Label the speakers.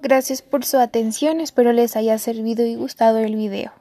Speaker 1: Gracias por su atención, espero les haya servido y gustado el video.